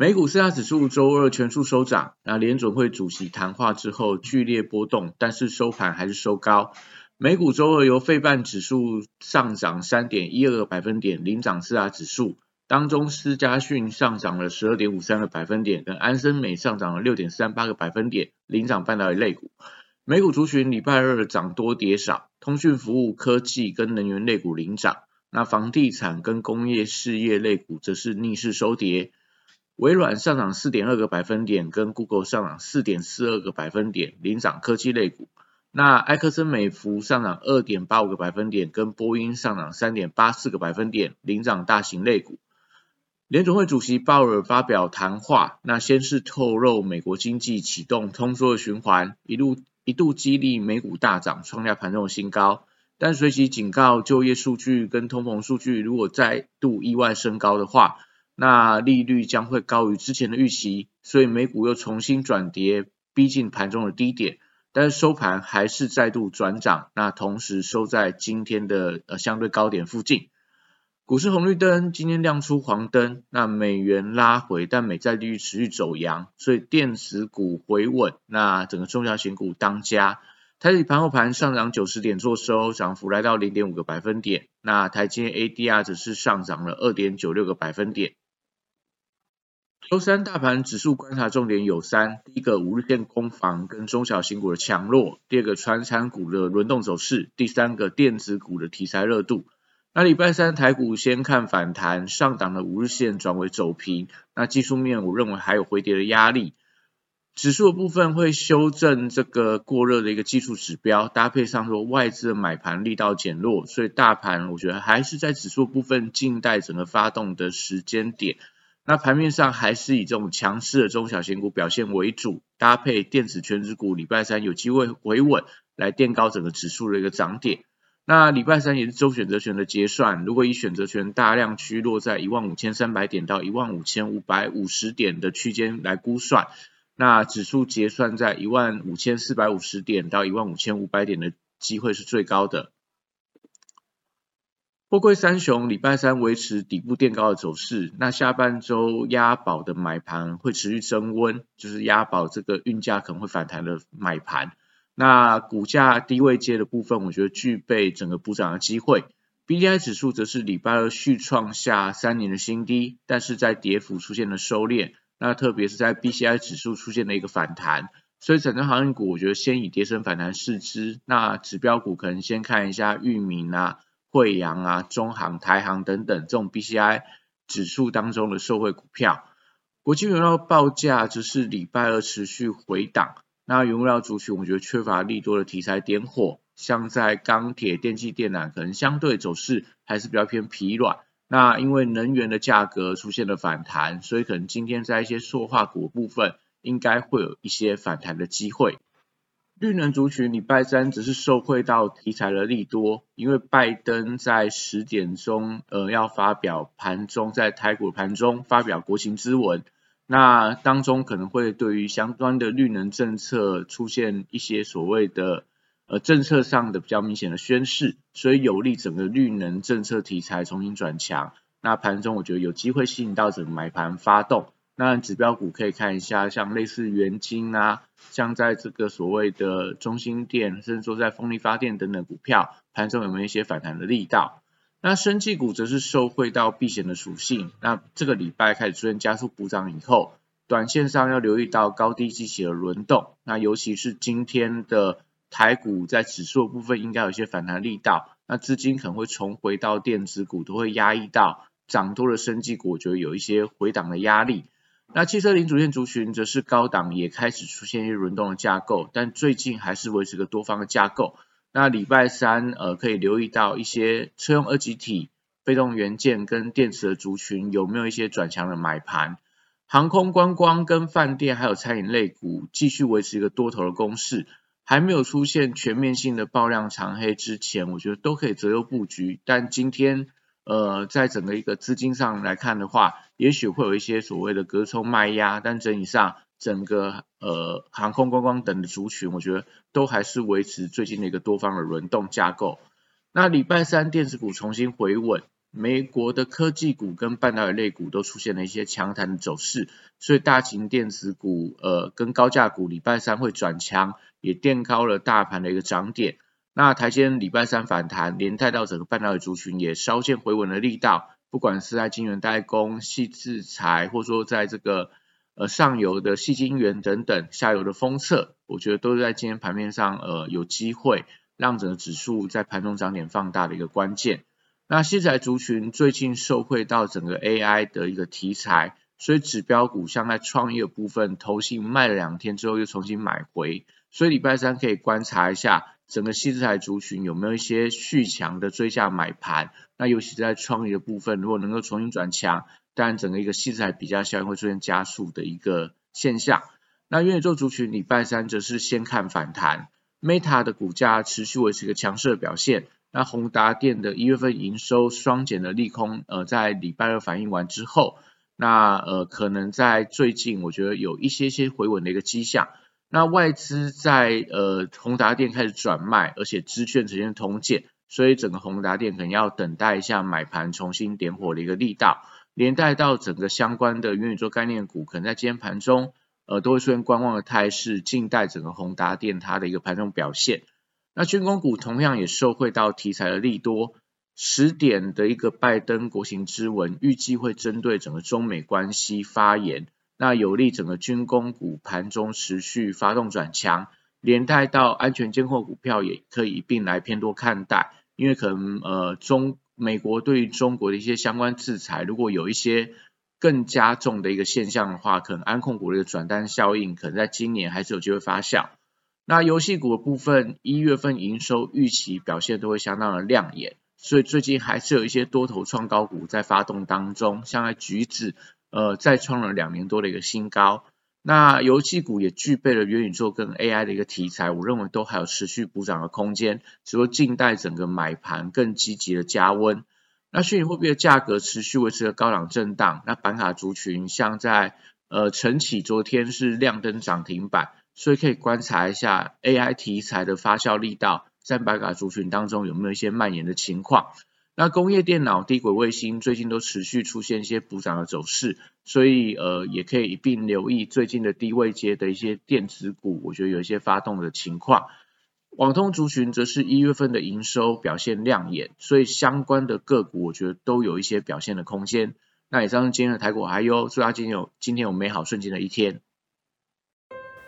美股四大指数周二全数收涨，那联准会主席谈话之后剧烈波动，但是收盘还是收高。美股周二由费半指数上涨三点一二个百分点领涨四大指数，当中思嘉讯上涨了十二点五三个百分点，跟安森美上涨了六点三八个百分点领涨半导体类股。美股族群礼拜二涨多跌少，通讯服务、科技跟能源类股领涨，那房地产跟工业事业类股则是逆势收跌。微软上涨四点二个百分点，跟 Google 上涨四点四二个百分点领涨科技类股。那埃克森美孚上涨二点八五个百分点，跟波音上涨三点八四个百分点领涨大型类股。联总会主席鲍尔发表谈话，那先是透露美国经济启动通缩的循环，一路。一度激励美股大涨，创下盘中的新高，但随即警告就业数据跟通膨数据如果再度意外升高的话，那利率将会高于之前的预期，所以美股又重新转跌，逼近盘中的低点，但是收盘还是再度转涨，那同时收在今天的呃相对高点附近。股市红绿灯今天亮出黄灯，那美元拉回，但美债利率持续走阳，所以电子股回稳，那整个中小型股当家。台指盘后盘上涨九十点做收，涨幅来到零点五个百分点。那台积 ADR 只是上涨了二点九六个百分点。周三大盘指数观察重点有三：第一个五日线攻防跟中小型股的强弱；第二个传产股的轮动走势；第三个电子股的题材热度。那礼拜三台股先看反弹，上档的五日线转为走平。那技术面我认为还有回跌的压力。指数的部分会修正这个过热的一个技术指标，搭配上说外资的买盘力道减弱，所以大盘我觉得还是在指数部分静待整个发动的时间点。那盘面上还是以这种强势的中小型股表现为主，搭配电子全指股，礼拜三有机会回稳，来垫高整个指数的一个涨点。那礼拜三也是周选择权的结算，如果以选择权大量区落在一万五千三百点到一万五千五百五十点的区间来估算，那指数结算在一万五千四百五十点到一万五千五百点的机会是最高的。货柜三雄礼拜三维持底部垫高的走势，那下半周押宝的买盘会持续升温，就是押宝这个运价可能会反弹的买盘。那股价低位接的部分，我觉得具备整个补涨的机会。B D I 指数则是礼拜二续创下三年的新低，但是在跌幅出现了收敛。那特别是在 B C I 指数出现了一个反弹，所以整个航运股我觉得先以跌升反弹试之。那指标股可能先看一下裕民啊、惠阳啊、中航、台航等等这种 B C I 指数当中的受惠股票。国际原料报价则是礼拜二持续回档。那原物料族群，我觉得缺乏利多的题材点火，像在钢铁、电气电缆，可能相对走势还是比较偏疲软。那因为能源的价格出现了反弹，所以可能今天在一些塑化股部分，应该会有一些反弹的机会。绿能族群礼拜三只是受惠到题材的利多，因为拜登在十点钟呃要发表盘中在台股盘中发表国情咨文。那当中可能会对于相关的绿能政策出现一些所谓的呃政策上的比较明显的宣示，所以有利整个绿能政策题材重新转强。那盘中我觉得有机会吸引到整个买盘发动。那指标股可以看一下，像类似元晶啊，像在这个所谓的中心电，甚至说在风力发电等等股票，盘中有没有一些反弹的力道？那生技股则是受惠到避险的属性，那这个礼拜开始出现加速补涨以后，短线上要留意到高低机器的轮动，那尤其是今天的台股在指数部分应该有一些反弹力道，那资金可能会重回到电子股，都会压抑到涨多的生技股，我觉得有一些回档的压力。那汽车零组件族群则是高档也开始出现一些轮动的架构，但最近还是维持个多方的架构。那礼拜三，呃，可以留意到一些车用二级体、被动元件跟电池的族群有没有一些转强的买盘。航空观光跟饭店还有餐饮类股继续维持一个多头的攻势，还没有出现全面性的爆量长黑之前，我觉得都可以择优布局。但今天呃，在整个一个资金上来看的话，也许会有一些所谓的隔冲卖压，但整体上整个呃航空观光等的族群，我觉得都还是维持最近的一个多方的轮动架构。那礼拜三电子股重新回稳，美国的科技股跟半导体类股都出现了一些强弹的走势，所以大型电子股呃跟高价股礼拜三会转强，也垫高了大盘的一个涨点。那台间礼拜三反弹，连带到整个半导体族群也稍见回稳的力道，不管是在晶圆代工、细制材，或者说在这个呃上游的细晶圆等等，下游的封测，我觉得都是在今天盘面上呃有机会。让整个指数在盘中涨点放大的一个关键。那西材族群最近受惠到整个 AI 的一个题材，所以指标股像在创业部分，投信卖了两天之后又重新买回，所以礼拜三可以观察一下整个西材族群有没有一些续强的追加买盘。那尤其在创业的部分，如果能够重新转强，当然整个一个西材比较效应会出现加速的一个现象。那元宇宙族群礼拜三则是先看反弹。Meta 的股价持续维持一个强势的表现，那宏达电的一月份营收双减的利空，呃，在礼拜二反映完之后，那呃可能在最近我觉得有一些些回稳的一个迹象。那外资在呃宏达电开始转卖，而且资券呈现同减，所以整个宏达电可能要等待一下买盘重新点火的一个力道，连带到整个相关的元宇宙概念股，可能在今天盘中。呃，都会出现观望的态势，静待整个宏达电它的一个盘中表现。那军工股同样也受惠到题材的利多，十点的一个拜登国情之文，预计会针对整个中美关系发言，那有利整个军工股盘中持续发动转强，连带到安全监控股票也可以一并来偏多看待，因为可能呃中美国对于中国的一些相关制裁，如果有一些。更加重的一个现象的话，可能安控股的一个转单效应，可能在今年还是有机会发酵。那游戏股的部分，一月份营收预期表现都会相当的亮眼，所以最近还是有一些多头创高股在发动当中，像在橘子，呃，再创了两年多的一个新高。那游戏股也具备了元宇宙跟 AI 的一个题材，我认为都还有持续补涨的空间，只不过静待整个买盘更积极的加温。那虚拟货币的价格持续维持着高档震荡，那板卡族群像在呃晨起昨天是亮灯涨停板，所以可以观察一下 AI 题材的发酵力道在板卡族群当中有没有一些蔓延的情况。那工业电脑、低轨卫星最近都持续出现一些补涨的走势，所以呃也可以一并留意最近的低位阶的一些电子股，我觉得有一些发动的情况。网通族群则是一月份的营收表现亮眼，所以相关的个股我觉得都有一些表现的空间。那以上是今天的台股，还有祝大家今天有今天有美好瞬间的一天。